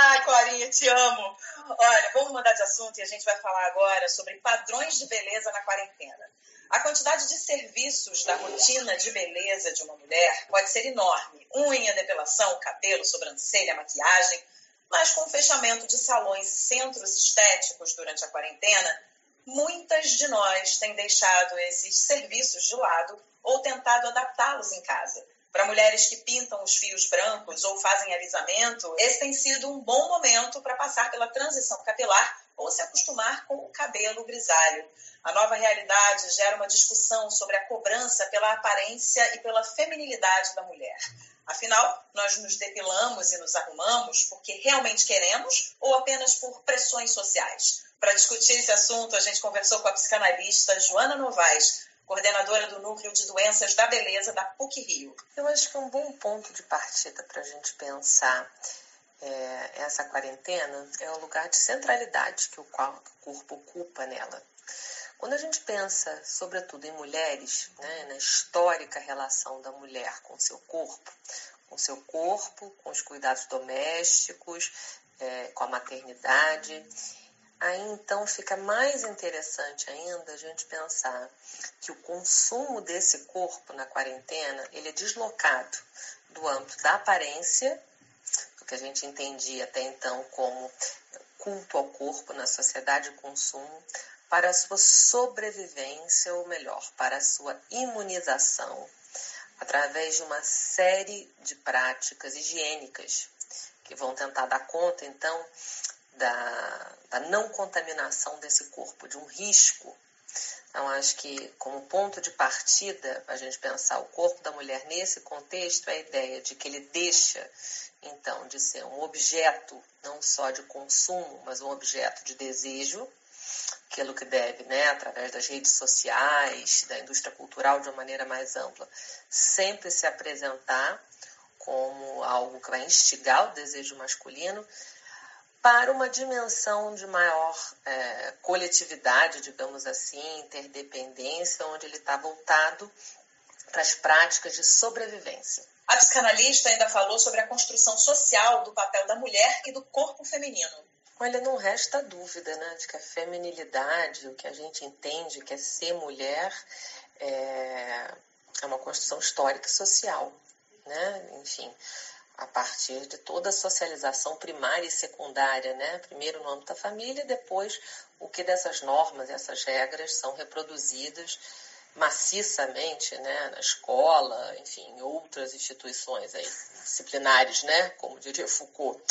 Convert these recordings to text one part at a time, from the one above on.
Ai, Corinha, te amo. Olha, vamos mudar de assunto e a gente vai falar agora sobre padrões de beleza na quarentena. A quantidade de serviços da rotina de beleza de uma mulher pode ser enorme: unha, depilação, cabelo, sobrancelha, maquiagem. Mas com o fechamento de salões e centros estéticos durante a quarentena, muitas de nós têm deixado esses serviços de lado ou tentado adaptá-los em casa. Para mulheres que pintam os fios brancos ou fazem alisamento, esse tem sido um bom momento para passar pela transição capilar ou se acostumar com o cabelo grisalho. A nova realidade gera uma discussão sobre a cobrança pela aparência e pela feminilidade da mulher. Afinal, nós nos depilamos e nos arrumamos porque realmente queremos ou apenas por pressões sociais? Para discutir esse assunto, a gente conversou com a psicanalista Joana Novaes, coordenadora do Núcleo de Doenças da Beleza da PUC Rio. Eu acho que é um bom ponto de partida para a gente pensar é, essa quarentena é o lugar de centralidade que o corpo ocupa nela. Quando a gente pensa, sobretudo em mulheres, né, na histórica relação da mulher com seu corpo, com seu corpo, com os cuidados domésticos, é, com a maternidade, aí então fica mais interessante ainda a gente pensar que o consumo desse corpo na quarentena ele é deslocado do âmbito da aparência que a gente entendia até então como culto ao corpo na sociedade de consumo, para a sua sobrevivência, ou melhor, para a sua imunização, através de uma série de práticas higiênicas que vão tentar dar conta, então, da, da não contaminação desse corpo, de um risco. Então, acho que, como ponto de partida, a gente pensar o corpo da mulher nesse contexto, é a ideia de que ele deixa então, de ser um objeto não só de consumo, mas um objeto de desejo, aquilo que deve, né, através das redes sociais, da indústria cultural de uma maneira mais ampla, sempre se apresentar como algo que vai instigar o desejo masculino para uma dimensão de maior é, coletividade, digamos assim, interdependência, onde ele está voltado para as práticas de sobrevivência. A psicanalista ainda falou sobre a construção social do papel da mulher e do corpo feminino. Olha, não resta dúvida, né, de que a feminilidade, o que a gente entende que é ser mulher, é, é uma construção histórica e social, né? Enfim, a partir de toda a socialização primária e secundária, né? Primeiro no âmbito da família, depois o que dessas normas, essas regras são reproduzidas maciçamente né, na escola, enfim, em outras instituições aí, disciplinares, né, como diria Foucault.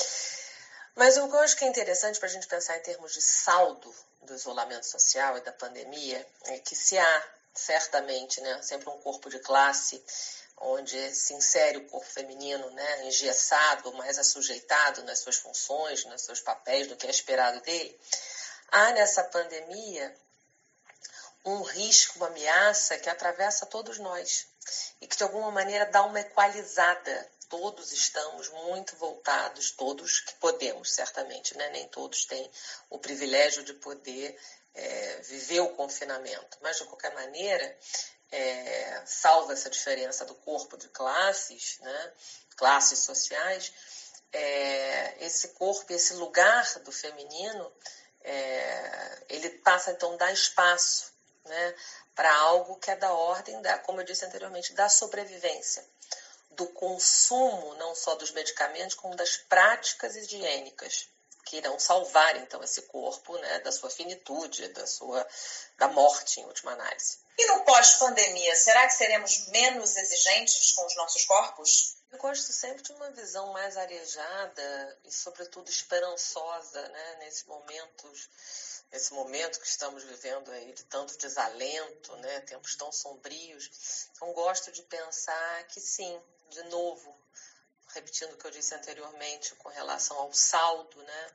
Mas o que eu acho que é interessante para a gente pensar em termos de saldo do isolamento social e da pandemia é que se há certamente né, sempre um corpo de classe onde se insere o corpo feminino né, engessado, mais assujeitado nas suas funções, nos seus papéis, do que é esperado dele, há nessa pandemia um risco, uma ameaça que atravessa todos nós e que de alguma maneira dá uma equalizada. Todos estamos muito voltados, todos que podemos, certamente, né? nem todos têm o privilégio de poder é, viver o confinamento, mas de qualquer maneira, é, essa diferença do corpo de classes, né? classes sociais, é, esse corpo, esse lugar do feminino, é, ele passa então a dar espaço né, para algo que é da ordem, da, como eu disse anteriormente, da sobrevivência, do consumo não só dos medicamentos, como das práticas higiênicas que irão salvar então esse corpo né, da sua finitude, da sua da morte em última análise. E no pós-pandemia, será que seremos menos exigentes com os nossos corpos? Eu gosto sempre de uma visão mais arejada e, sobretudo, esperançosa, né, nesses momentos nesse momento que estamos vivendo aí de tanto desalento, né, tempos tão sombrios. Então gosto de pensar que sim, de novo, repetindo o que eu disse anteriormente com relação ao saldo, né,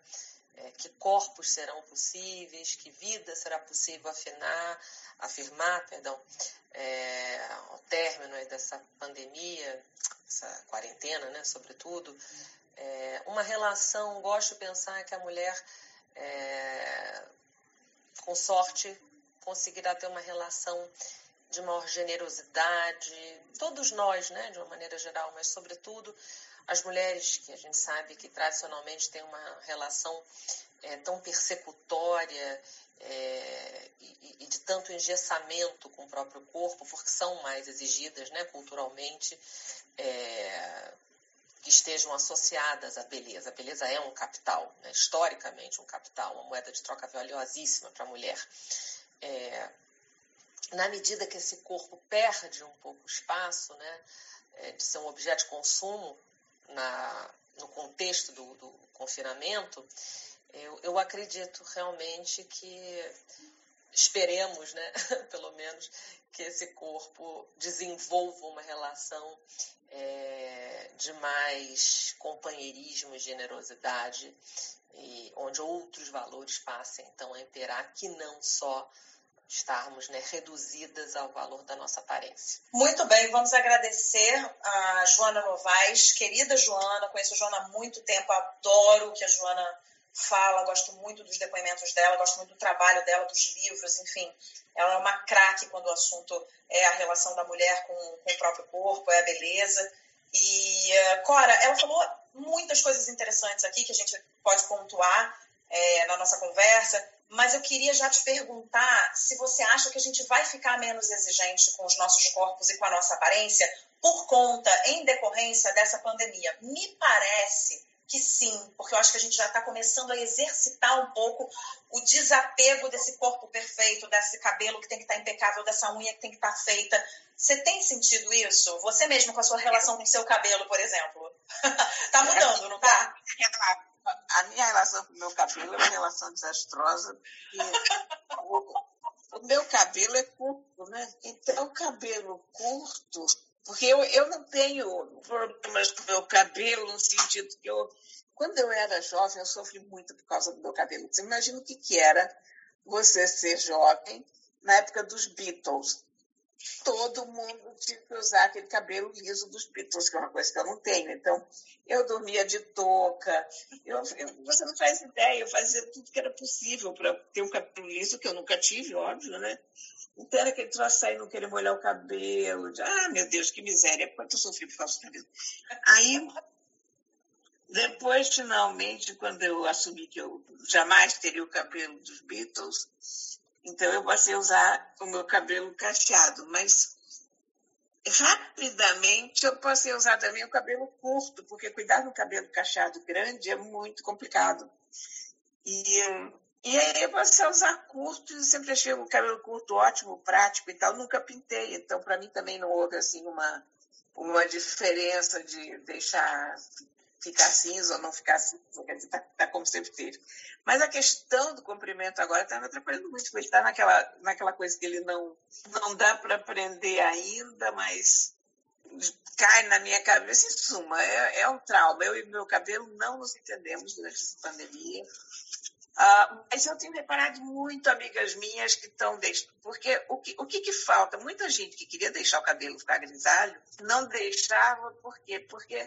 é, que corpos serão possíveis, que vida será possível afinar, afirmar, perdão, é, ao término dessa pandemia, essa quarentena, né, sobretudo, é, uma relação, gosto de pensar que a mulher é, com sorte, conseguirá ter uma relação de maior generosidade, todos nós, né, de uma maneira geral, mas sobretudo as mulheres que a gente sabe que tradicionalmente têm uma relação é, tão persecutória é, e, e, de tanto engessamento com o próprio corpo, porque são mais exigidas né, culturalmente, é, que estejam associadas à beleza. A beleza é um capital, né, historicamente um capital, uma moeda de troca valiosíssima para a mulher. É, na medida que esse corpo perde um pouco o espaço né, é, de ser um objeto de consumo na, no contexto do, do confinamento, eu, eu acredito realmente que esperemos, né, pelo menos, que esse corpo desenvolva uma relação é, de mais companheirismo e generosidade, e onde outros valores passem. Então a imperar, que não só estarmos né, reduzidas ao valor da nossa aparência. Muito bem, vamos agradecer a Joana Novaes, querida Joana, conheço a Joana há muito tempo, adoro o que a Joana fala, gosto muito dos depoimentos dela, gosto muito do trabalho dela, dos livros, enfim. Ela é uma craque quando o assunto é a relação da mulher com, com o próprio corpo, é a beleza. E, Cora, ela falou muitas coisas interessantes aqui que a gente pode pontuar é, na nossa conversa, mas eu queria já te perguntar se você acha que a gente vai ficar menos exigente com os nossos corpos e com a nossa aparência por conta, em decorrência dessa pandemia. Me parece que sim, porque eu acho que a gente já está começando a exercitar um pouco o desapego desse corpo perfeito, desse cabelo que tem que estar tá impecável, dessa unha que tem que estar tá feita. Você tem sentido isso? Você mesmo com a sua relação com o seu cabelo, por exemplo? tá mudando, não tá? A minha relação com o meu cabelo é uma relação desastrosa. o, o meu cabelo é curto, né? Então, o cabelo curto porque eu, eu não tenho problemas com o meu cabelo, no sentido que eu. Quando eu era jovem, eu sofri muito por causa do meu cabelo. Você imagina o que, que era você ser jovem na época dos Beatles. Todo mundo tinha que usar aquele cabelo liso dos Beatles, que é uma coisa que eu não tenho. Então, eu dormia de touca. Eu, eu, você não faz ideia, eu fazia tudo que era possível para ter um cabelo liso, que eu nunca tive, óbvio, né? Então era aquele troço aí, não querer molhar o cabelo. De, ah, meu Deus, que miséria, quanto eu sofri por causa do cabelo. Aí, depois, finalmente, quando eu assumi que eu jamais teria o cabelo dos Beatles, então eu passei a usar o meu cabelo cacheado, mas rapidamente eu passei a usar também o cabelo curto, porque cuidar do cabelo cacheado grande é muito complicado. E e aí você usar curto, eu sempre achei o cabelo curto ótimo, prático e tal, nunca pintei, então para mim também não houve assim uma, uma diferença de deixar ficar cinza ou não ficar cinza, quer dizer, tá, tá como sempre teve. Mas a questão do comprimento agora está me atrapalhando muito, porque está naquela, naquela coisa que ele não, não dá para aprender ainda, mas cai na minha cabeça, em suma, é, é um trauma. Eu e meu cabelo não nos entendemos durante essa pandemia. Uh, mas eu tenho reparado muito amigas minhas que estão deixando, porque o que, o que, que falta? Muita gente que queria deixar o cabelo ficar grisalho não deixava, por quê? Porque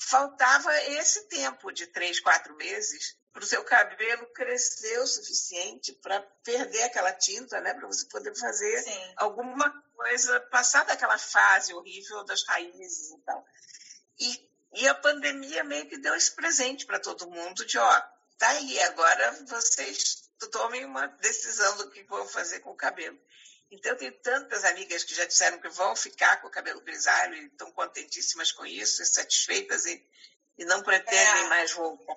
faltava esse tempo de três, quatro meses para o seu cabelo crescer o suficiente para perder aquela tinta, né? Para você poder fazer Sim. alguma coisa, passar daquela fase horrível das raízes e tal. E, e a pandemia meio que deu esse presente para todo mundo de, ó, Tá aí, agora vocês tomem uma decisão do que vão fazer com o cabelo. Então, eu tenho tantas amigas que já disseram que vão ficar com o cabelo grisalho e estão contentíssimas com isso, satisfeitas e, e não pretendem é. mais voltar.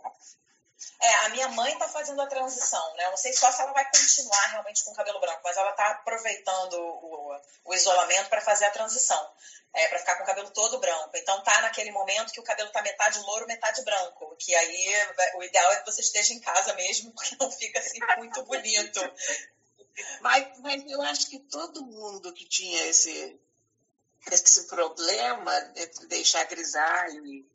É, a minha mãe está fazendo a transição, né? Eu não sei só se ela vai continuar realmente com o cabelo branco, mas ela está aproveitando o, o isolamento para fazer a transição é, para ficar com o cabelo todo branco. Então tá naquele momento que o cabelo tá metade louro, metade branco. Que aí o ideal é que você esteja em casa mesmo, porque não fica assim muito bonito. Mas, mas eu acho que todo mundo que tinha esse, esse problema entre deixar grisalho e,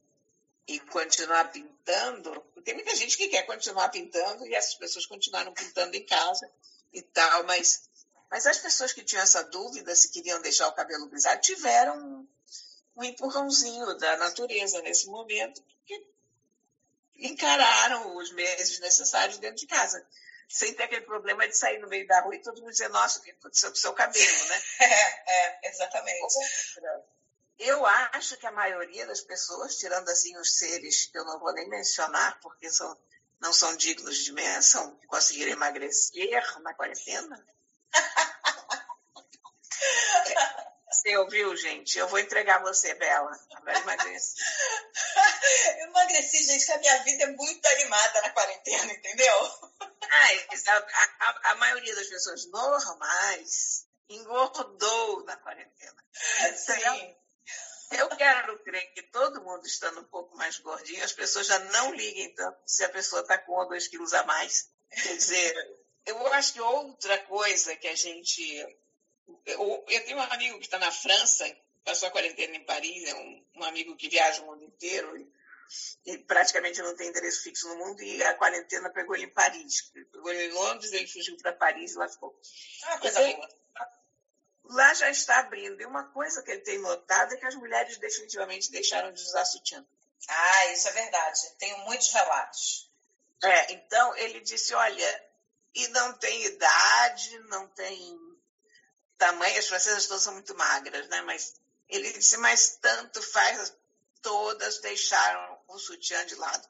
e continuar pintando, tem muita gente que quer continuar pintando e essas pessoas continuaram pintando em casa e tal, mas mas as pessoas que tinham essa dúvida se queriam deixar o cabelo grisalho tiveram um empurrãozinho da natureza nesse momento, porque encararam os meses necessários dentro de casa, sem ter aquele problema de sair no meio da rua e todo mundo dizer, nossa, o que aconteceu com o seu cabelo, né? É, é exatamente. eu acho que a maioria das pessoas, tirando assim os seres que eu não vou nem mencionar, porque são, não são dignos de menção, que conseguiram emagrecer na quarentena. Você ouviu, gente? Eu vou entregar você, Bela. Vai emagrecer. eu emagreci, gente, que a minha vida é muito animada na quarentena, entendeu? Ah, a, a, a maioria das pessoas normais engordou na quarentena. Sim. Eu quero crer que todo mundo estando um pouco mais gordinho, as pessoas já não liguem tanto se a pessoa está com um ou dois quilos a mais. Quer dizer, eu acho que outra coisa que a gente. Eu, eu tenho um amigo que está na França, passou a quarentena em Paris, é um, um amigo que viaja o mundo inteiro e, praticamente não tem endereço fixo no mundo, e a quarentena pegou ele em Paris. Pegou ele em Londres, ele fugiu para Paris e lá ficou. Ah, coisa boa lá já está abrindo. E uma coisa que ele tem notado é que as mulheres definitivamente deixaram de usar sutiã. Ah, isso é verdade. Tenho muitos relatos. É, então ele disse, olha, e não tem idade, não tem tamanho, as francesas todas são muito magras, né? Mas ele disse, mas tanto faz, todas deixaram o sutiã de lado.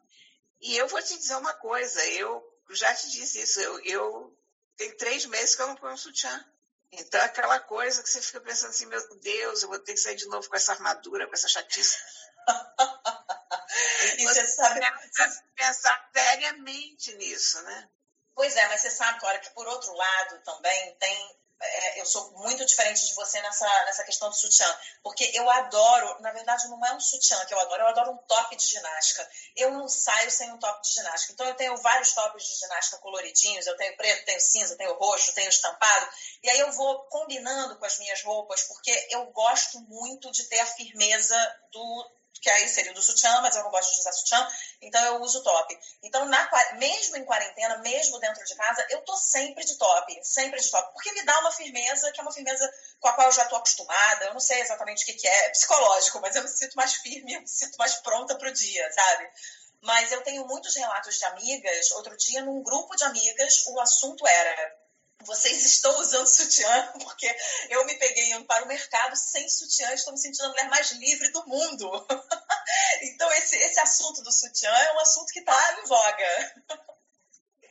E eu vou te dizer uma coisa, eu já te disse isso, eu, eu tenho três meses que eu não ponho sutiã. Então, aquela coisa que você fica pensando assim, meu Deus, eu vou ter que sair de novo com essa armadura, com essa chatice. e você sabe... Pensar, pensar seriamente nisso, né? Pois é, mas você sabe, Clara, que por outro lado também tem eu sou muito diferente de você nessa, nessa questão do sutiã, porque eu adoro, na verdade não é um sutiã que eu adoro, eu adoro um top de ginástica. Eu não saio sem um top de ginástica. Então eu tenho vários tops de ginástica coloridinhos, eu tenho preto, tenho cinza, tenho roxo, tenho estampado, e aí eu vou combinando com as minhas roupas, porque eu gosto muito de ter a firmeza do, que aí seria o do sutiã, mas eu não gosto de usar sutiã, então eu uso top. Então, na, mesmo em quarentena, mesmo dentro de casa, eu tô sempre de top, sempre de top, porque me dá uma firmeza, que é uma firmeza com a qual eu já tô acostumada, eu não sei exatamente o que, que é, é psicológico, mas eu me sinto mais firme, eu me sinto mais pronta pro dia, sabe? Mas eu tenho muitos relatos de amigas, outro dia num grupo de amigas, o assunto era vocês estão usando sutiã, porque eu me peguei indo para o mercado sem sutiã, estou me sentindo a mulher mais livre do mundo. então, esse, esse assunto do sutiã é um assunto que está em voga.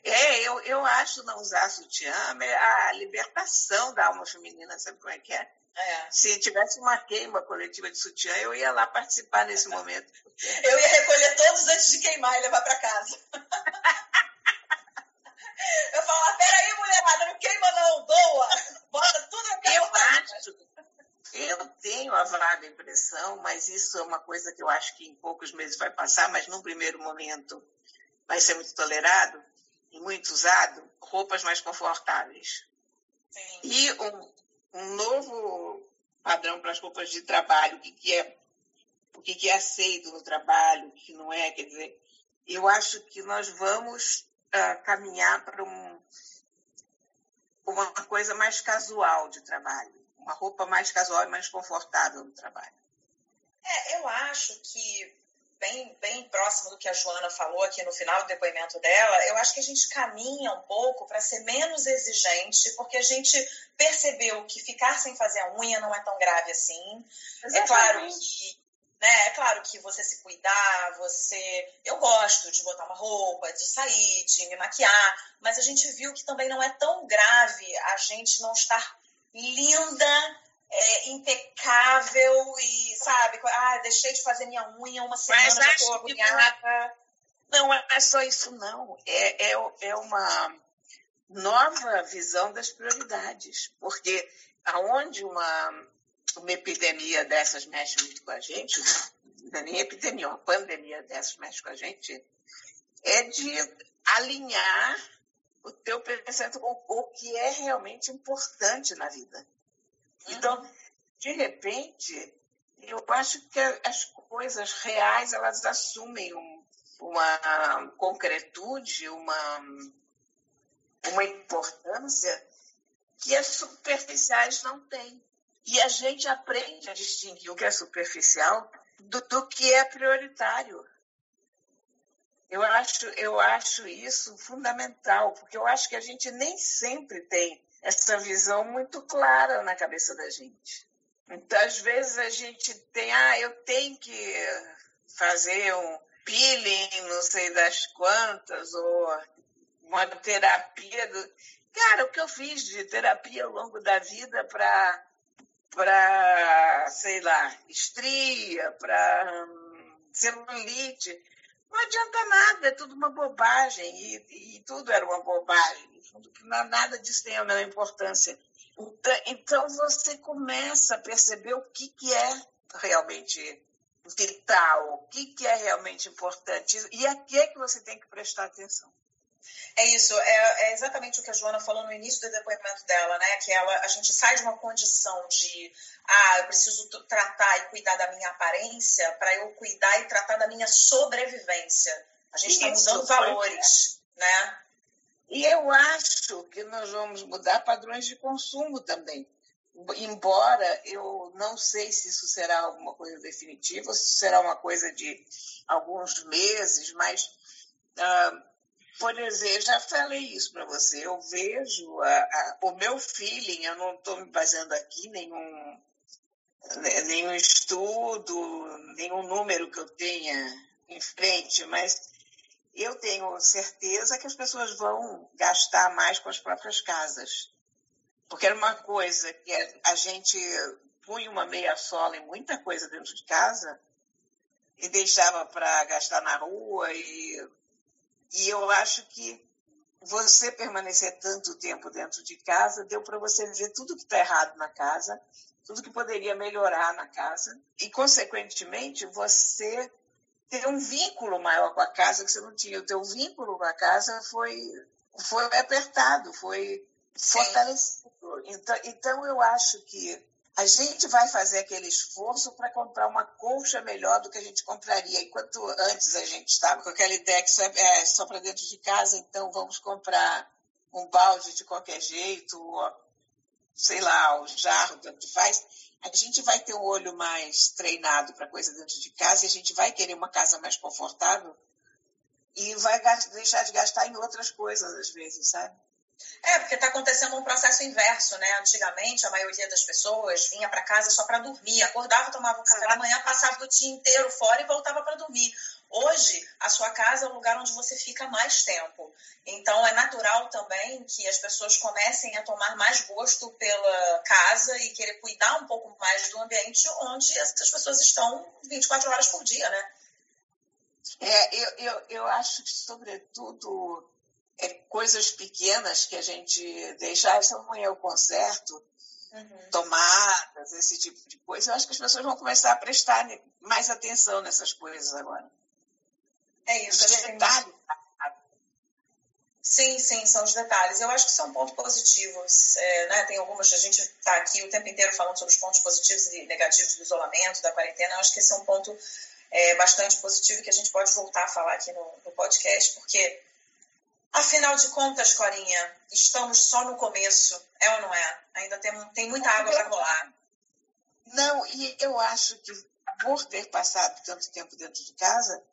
É, eu, eu acho não usar sutiã a libertação da alma feminina, sabe como é que é? É. Se tivesse uma queima coletiva de sutiã, eu ia lá participar nesse momento. Eu ia recolher todos antes de queimar e levar para casa. Eu falo, ah, peraí, mulherada, não queima não, doa. Bota tudo na Eu acho, eu tenho a vaga impressão, mas isso é uma coisa que eu acho que em poucos meses vai passar, mas num primeiro momento vai ser muito tolerado e muito usado, roupas mais confortáveis. Sim. E um, um novo padrão para as roupas de trabalho, o que, que é o que, que é aceito no trabalho, o que não é, quer dizer, eu acho que nós vamos uh, caminhar para um, uma coisa mais casual de trabalho, uma roupa mais casual e mais confortável no trabalho. É, eu acho que bem, bem próximo do que a Joana falou aqui no final do depoimento dela, eu acho que a gente caminha um pouco para ser menos exigente, porque a gente percebeu que ficar sem fazer a unha não é tão grave assim. Exatamente. É claro que né? É claro que você se cuidar, você. Eu gosto de botar uma roupa, de sair, de me maquiar, mas a gente viu que também não é tão grave a gente não estar linda, é, impecável e, sabe, ah, deixei de fazer minha unha uma semana, já estou agoniada. Não é só isso, não. É, é, é uma nova visão das prioridades, porque aonde uma uma epidemia dessas mexe muito com a gente, não é nem epidemia, uma pandemia dessas mexe com a gente, é de alinhar o teu pensamento com o que é realmente importante na vida. Então, uhum. de repente, eu acho que as coisas reais elas assumem um, uma concretude, uma, uma importância que as superficiais não têm. E a gente aprende a distinguir o que é superficial do, do que é prioritário. Eu acho, eu acho isso fundamental, porque eu acho que a gente nem sempre tem essa visão muito clara na cabeça da gente. Então, às vezes a gente tem, ah, eu tenho que fazer um peeling, não sei das quantas, ou uma terapia. Do... Cara, o que eu fiz de terapia ao longo da vida para, para sei lá, estria, para hum, celulite, não adianta nada, é tudo uma bobagem, e, e tudo era uma bobagem. Nada disso tem a menor importância. Então, então, você começa a perceber o que, que é realmente vital, o que, que é realmente importante e a é que você tem que prestar atenção. É isso, é, é, exatamente o que a Joana falou no início do depoimento dela, né? Que ela, a gente sai de uma condição de, ah, eu preciso tratar e cuidar da minha aparência para eu cuidar e tratar da minha sobrevivência. A gente está mudando valores, né? E eu acho que nós vamos mudar padrões de consumo também. Embora eu não sei se isso será alguma coisa definitiva, se será uma coisa de alguns meses, mas, ah, por exemplo, já falei isso para você, eu vejo a, a, o meu feeling, eu não estou me baseando aqui nenhum, nenhum estudo, nenhum número que eu tenha em frente, mas eu tenho certeza que as pessoas vão gastar mais com as próprias casas. Porque era uma coisa que a gente punha uma meia sola e muita coisa dentro de casa e deixava para gastar na rua. E, e eu acho que você permanecer tanto tempo dentro de casa deu para você ver tudo que está errado na casa, tudo que poderia melhorar na casa. E, consequentemente, você ter um vínculo maior com a casa que você não tinha. O teu vínculo com a casa foi, foi apertado, foi fortalecido. Então, então, eu acho que a gente vai fazer aquele esforço para comprar uma colcha melhor do que a gente compraria. Enquanto antes a gente estava com aquela ideia que só, é, só para dentro de casa, então vamos comprar um balde de qualquer jeito, sei lá, o jarro, tanto faz a gente vai ter um olho mais treinado para coisa dentro de casa e a gente vai querer uma casa mais confortável e vai deixar de gastar em outras coisas às vezes, sabe? É, porque está acontecendo um processo inverso, né? Antigamente, a maioria das pessoas vinha para casa só para dormir, acordava, tomava um café da manhã, passava o dia inteiro fora e voltava para dormir. Hoje, a sua casa é o lugar onde você fica mais tempo. Então, é natural também que as pessoas comecem a tomar mais gosto pela casa e querer cuidar um pouco mais do ambiente onde essas pessoas estão 24 horas por dia, né? É, eu, eu, eu acho que, sobretudo, é, coisas pequenas que a gente deixa, ah, essa amanhã eu conserto, uhum. tomadas, esse tipo de coisa, eu acho que as pessoas vão começar a prestar mais atenção nessas coisas agora. É isso. Os detalhes. Sim, sim, são os detalhes. Eu acho que são pontos positivos. É, né? Tem algumas, a gente está aqui o tempo inteiro falando sobre os pontos positivos e negativos do isolamento, da quarentena. Eu acho que esse é um ponto é, bastante positivo que a gente pode voltar a falar aqui no, no podcast, porque Afinal de contas, Corinha, estamos só no começo, é ou não é? Ainda tem, tem muita água para rolar. Não, e eu acho que por ter passado tanto tempo dentro de casa,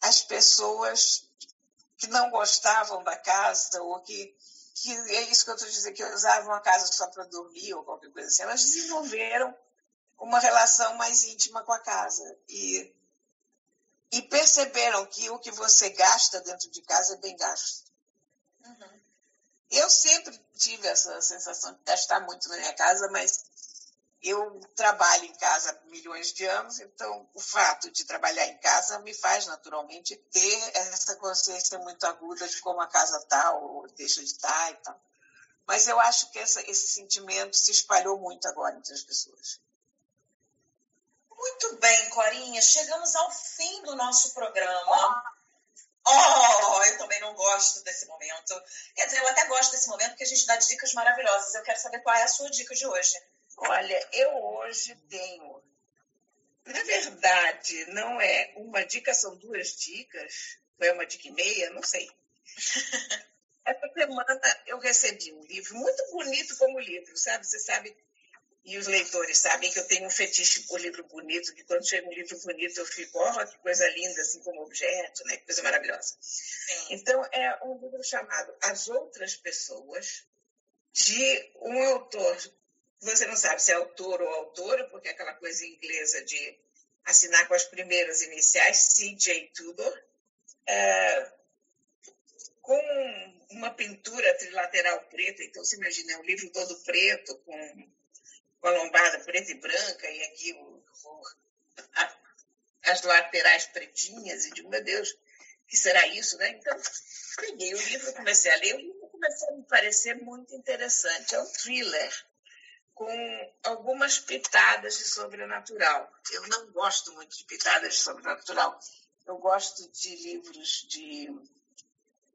as pessoas que não gostavam da casa ou que, que é isso que eu estou dizendo, que usavam a casa só para dormir ou qualquer coisa assim, elas desenvolveram uma relação mais íntima com a casa e, e perceberam que o que você gasta dentro de casa é bem gasto. Uhum. Eu sempre tive essa sensação de gastar muito na minha casa, mas eu trabalho em casa há milhões de anos, então o fato de trabalhar em casa me faz naturalmente ter essa consciência muito aguda de como a casa está ou deixa de estar tá e tal. Mas eu acho que essa, esse sentimento se espalhou muito agora entre as pessoas. Muito bem, Corinha, chegamos ao fim do nosso programa. Oh, eu também não gosto desse momento. Quer dizer, eu até gosto desse momento porque a gente dá dicas maravilhosas. Eu quero saber qual é a sua dica de hoje. Olha, eu hoje tenho. Na verdade, não é uma dica, são duas dicas. É uma dica e meia, não sei. Essa semana eu recebi um livro muito bonito como livro, sabe? Você sabe e os leitores sabem que eu tenho um fetiche por livro bonito, que quando chega um livro bonito eu fico, oh, que coisa linda, assim como objeto, né? Que coisa maravilhosa. Sim. Então, é um livro chamado As Outras Pessoas, de um autor você não sabe se é autor ou autora, porque é aquela coisa inglesa de assinar com as primeiras iniciais, C.J. Tudor, é, com uma pintura trilateral preta. Então, você imagina, é um livro todo preto, com, com a lombada preta e branca, e aqui o, o, a, as laterais pretinhas, e digo, meu Deus, que será isso, né? Então, peguei o livro, comecei a ler, o livro começou a me parecer muito interessante. É um thriller com algumas pitadas de sobrenatural. Eu não gosto muito de pitadas de sobrenatural. Eu gosto de livros de,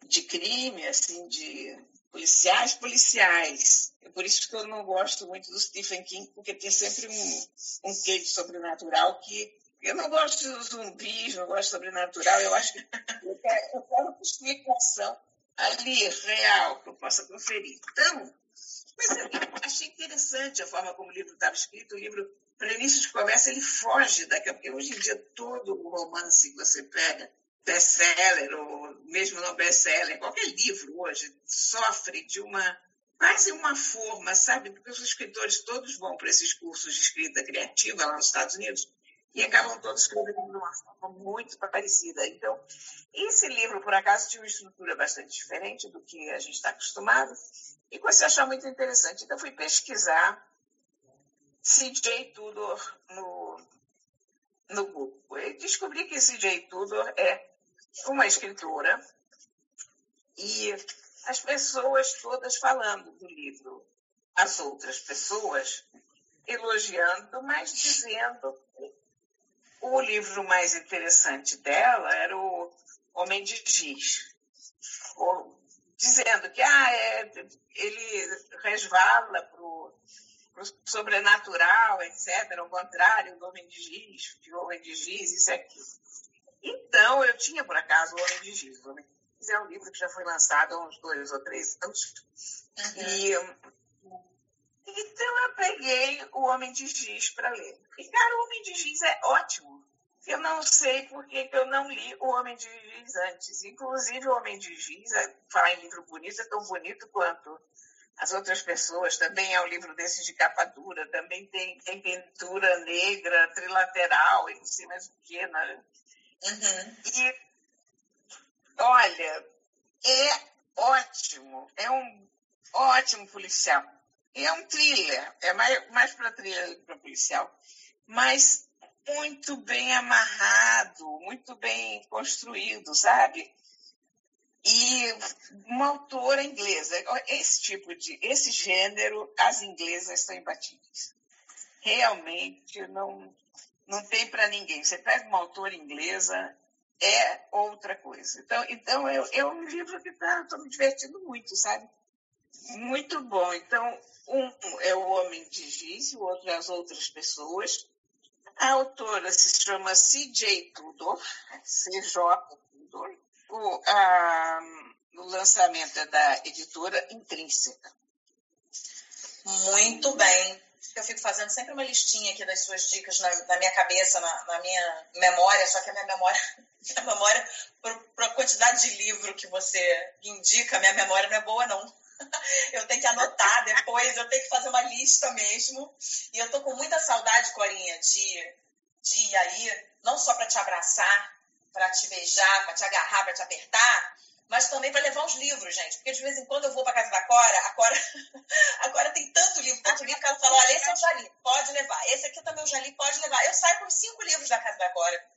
de crime, assim, de policiais policiais. É por isso que eu não gosto muito do Stephen King, porque tem sempre um, um quê de sobrenatural que eu não gosto de zumbis, não gosto de sobrenatural. Eu acho que eu quero, uma explicação ali, real, que eu possa conferir. Então, mas eu achei interessante a forma como o livro estava escrito. O livro, para início de conversa, ele foge daquela. Porque hoje em dia, todo o romance que você pega, best-seller, ou mesmo não best-seller, qualquer livro hoje, sofre de uma. quase uma forma, sabe? Porque os escritores todos vão para esses cursos de escrita criativa lá nos Estados Unidos e acabam todos escrevendo de uma forma muito parecida. Então, esse livro, por acaso, tinha uma estrutura bastante diferente do que a gente está acostumado, e comecei a achar muito interessante. Então, fui pesquisar C.J. Tudor no, no Google. E descobri que C.J. Tudor é uma escritora e as pessoas todas falando do livro, as outras pessoas elogiando, mas dizendo que o livro mais interessante dela era o Homem de Giz dizendo que ah, é, ele resvala para o sobrenatural, etc., ao contrário do Homem de Giz, de Homem de Giz, isso aquilo. Então, eu tinha, por acaso, o Homem de Giz. Giz é um livro que já foi lançado há uns dois ou três anos. Uhum. E, então, eu peguei o Homem de Giz para ler. E, cara, o Homem de Giz é ótimo. Eu não sei por que eu não li O Homem de Giz antes. Inclusive, O Homem de Giz, é, falar em livro bonito, é tão bonito quanto as outras pessoas. Também é um livro desses de capa dura, também tem, tem pintura negra, trilateral, e não sei mais o que. Né? Uhum. E, olha, é ótimo. É um ótimo policial. É um thriller, é mais, mais para thriller que para policial. Mas muito bem amarrado, muito bem construído, sabe? E uma autora inglesa, esse tipo de, esse gênero, as inglesas são imbatíveis. Realmente não, não tem para ninguém. Você pega uma autora inglesa, é outra coisa. Então, então é, é um livro que tá, estou me divertindo muito, sabe? Muito bom. Então, um é o Homem de Giz, o outro é as outras pessoas. A autora se chama C.J. Tudor, C.J. Tudor. O, a, o lançamento é da editora Intrínseca. Muito bem. Eu fico fazendo sempre uma listinha aqui das suas dicas na, na minha cabeça, na, na, minha memória, só que a minha memória, memória, para a quantidade de livro que você indica, minha memória não é boa, não. eu tenho que anotar depois, eu tenho que fazer uma lista mesmo. E eu tô com muita saudade, Corinha, de, de ir aí, não só para te abraçar, para te beijar, para te agarrar, para te apertar, mas também para levar os livros, gente. Porque de vez em quando eu vou para casa da Cora, a Cora, a Cora tem tanto livro, tanto livro, que ela fala: olha, esse eu já li, pode levar. Esse aqui também eu já li, pode levar. Eu saio com cinco livros da casa da Cora.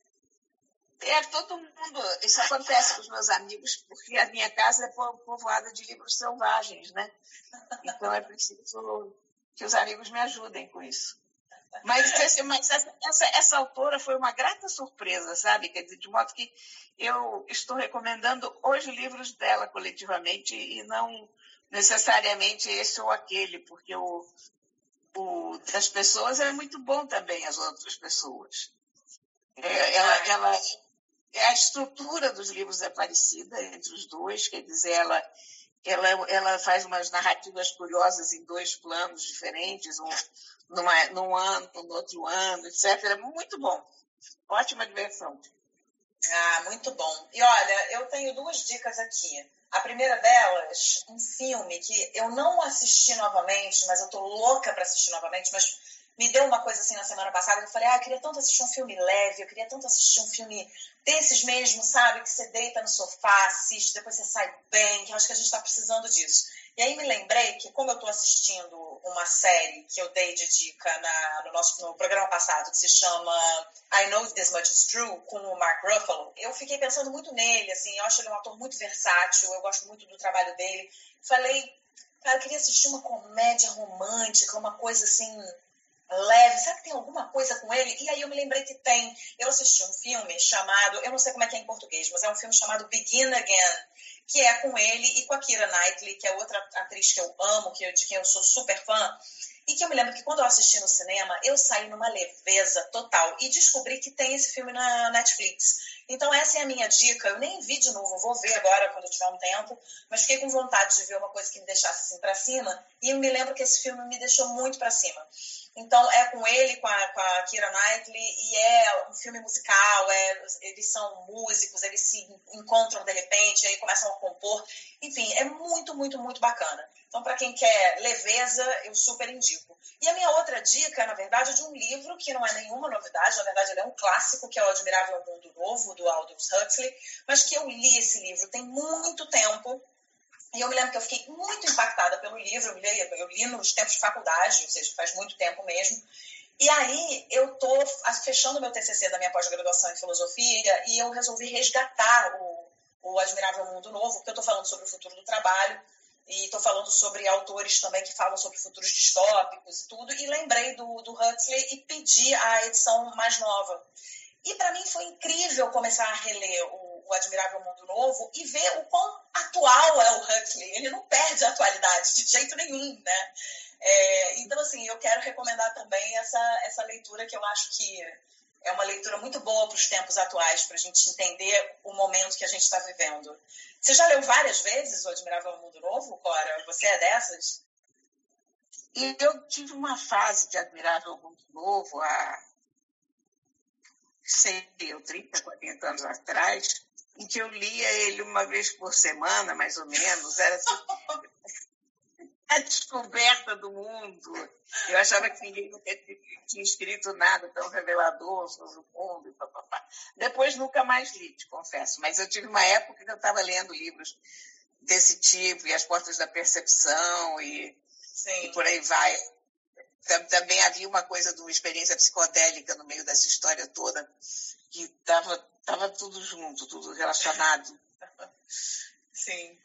É, todo mundo. Isso acontece com os meus amigos, porque a minha casa é povoada de livros selvagens, né? Então é preciso que os amigos me ajudem com isso. Mas, esse, mas essa, essa, essa, autora foi uma grata surpresa, sabe? Quer dizer, de modo que eu estou recomendando hoje livros dela coletivamente e não necessariamente esse ou aquele, porque o, o das pessoas é muito bom também, as outras pessoas. É, ela, ela a estrutura dos livros é parecida entre os dois, quer dizer, ela, ela, ela faz umas narrativas curiosas em dois planos diferentes, um numa, num ano, no outro ano, etc. Muito bom. Ótima diversão. Ah, muito bom. E olha, eu tenho duas dicas aqui. A primeira delas, um filme que eu não assisti novamente, mas eu tô louca para assistir novamente, mas me deu uma coisa assim na semana passada, eu falei, ah, eu queria tanto assistir um filme leve, eu queria tanto assistir um filme desses mesmo, sabe, que você deita no sofá, assiste, depois você sai bem, que eu acho que a gente está precisando disso. E aí me lembrei que, como eu estou assistindo uma série que eu dei de dica na, no nosso no programa passado, que se chama I Know This Much Is True, com o Mark Ruffalo, eu fiquei pensando muito nele, assim, eu acho ele um ator muito versátil, eu gosto muito do trabalho dele. Falei, cara, eu queria assistir uma comédia romântica, uma coisa assim leve, será que tem alguma coisa com ele? E aí eu me lembrei que tem. Eu assisti um filme chamado, eu não sei como é que é em português, mas é um filme chamado Begin Again, que é com ele e com a Kira Knightley, que é outra atriz que eu amo, que eu, de quem eu sou super fã. E que eu me lembro que quando eu assisti no cinema, eu saí numa leveza total e descobri que tem esse filme na Netflix. Então, essa é a minha dica. Eu nem vi de novo, vou ver agora quando tiver um tempo, mas fiquei com vontade de ver uma coisa que me deixasse assim para cima. E eu me lembro que esse filme me deixou muito para cima. Então, é com ele, com a, com a Kira Knightley, e é um filme musical, é, eles são músicos, eles se encontram de repente, aí começam a compor. Enfim, é muito, muito, muito bacana. Então, para quem quer leveza, eu super indico. E a minha outra dica, na verdade, é de um livro que não é nenhuma novidade, na verdade, ele é um clássico, que é O Admirável Mundo Novo, do Aldous Huxley, mas que eu li esse livro tem muito tempo e eu me lembro que eu fiquei muito impactada pelo livro, eu li, eu li nos tempos de faculdade, ou seja, faz muito tempo mesmo. E aí eu tô fechando meu TCC da minha pós-graduação em filosofia e eu resolvi resgatar o, o Admirável Mundo Novo, porque eu estou falando sobre o futuro do trabalho e estou falando sobre autores também que falam sobre futuros distópicos e tudo, e lembrei do, do Huxley e pedi a edição mais nova. E para mim foi incrível começar a reler o, o, Admirável Mundo Novo e ver o quão atual é o Huxley. Ele não perde a atualidade de jeito nenhum, né? É, então, assim, eu quero recomendar também essa, essa leitura que eu acho que é uma leitura muito boa para os tempos atuais, para a gente entender o momento que a gente está vivendo. Você já leu várias vezes o Admirável Mundo Novo, Cora? Você é dessas? Eu tive uma fase de Admirável Mundo Novo há sei eu, 30, 40 anos atrás, em que eu lia ele uma vez por semana, mais ou menos. Era assim, a descoberta do mundo. Eu achava que ninguém nunca tinha escrito nada tão revelador sobre o mundo. Papapá. Depois nunca mais li, te confesso. Mas eu tive uma época que eu estava lendo livros desse tipo, e As Portas da Percepção, e, e por aí vai também havia uma coisa de uma experiência psicodélica no meio dessa história toda, que estava tava tudo junto, tudo relacionado. Sim,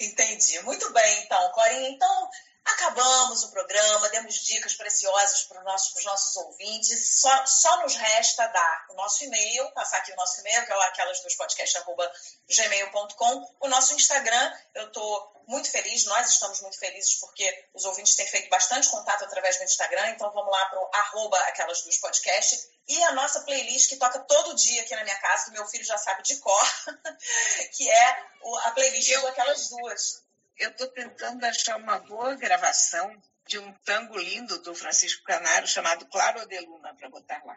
entendi. Muito bem, então, Corinha. Então, acabamos o programa, demos dicas preciosas para os nossos, nossos ouvintes. Só, só nos resta dar o nosso e-mail, passar aqui o nosso e-mail, que é aquelas dos podcasts, arroba gmail.com. O nosso Instagram, eu estou muito feliz, nós estamos muito felizes porque os ouvintes têm feito bastante contato através do Instagram, então vamos lá para o arroba aquelas duas podcasts. E a nossa playlist que toca todo dia aqui na minha casa, que meu filho já sabe de cor, que é a playlist eu, daquelas duas. Eu estou tentando achar uma boa gravação de um tango lindo do Francisco Canaro chamado Claro de Luna para botar lá.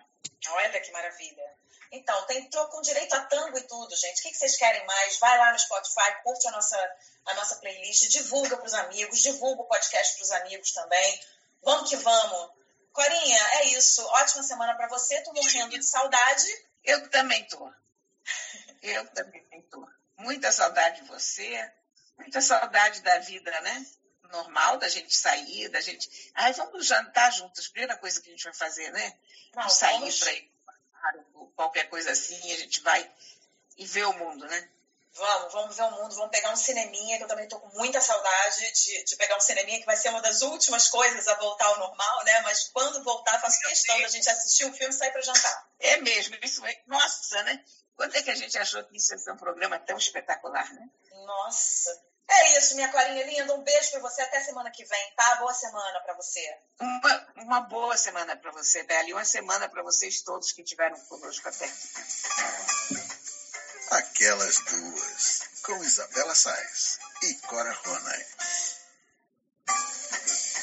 Olha que maravilha. Então, tem com direito a tango e tudo, gente. O que vocês querem mais? Vai lá no Spotify, curte a nossa, a nossa playlist, divulga para os amigos, divulga o podcast para os amigos também. Vamos que vamos. Corinha, é isso. Ótima semana para você. Tô morrendo de saudade. Eu também tô. Eu também tô. Muita saudade de você. Muita saudade da vida, né? Normal, da gente sair, da gente. Ai, vamos jantar juntos. Primeira coisa que a gente vai fazer, né? Vamos sair vamos... para ir qualquer coisa assim, a gente vai e vê o mundo, né? Vamos, vamos ver o mundo, vamos pegar um cineminha, que eu também estou com muita saudade de, de pegar um cineminha, que vai ser uma das últimas coisas a voltar ao normal, né? Mas quando voltar, faço questão da gente assistir um filme e sair para jantar. É mesmo, isso é. Nossa, né? Quando é que a gente achou que isso ia ser um programa tão espetacular, né? Nossa. É isso, minha Corinha linda. Um beijo para você. Até semana que vem, tá? Boa semana para você. Uma, uma boa semana para você, Bela. E uma semana para vocês todos que tiveram conosco até Aquelas duas, com Isabela Sais e Cora Ronay.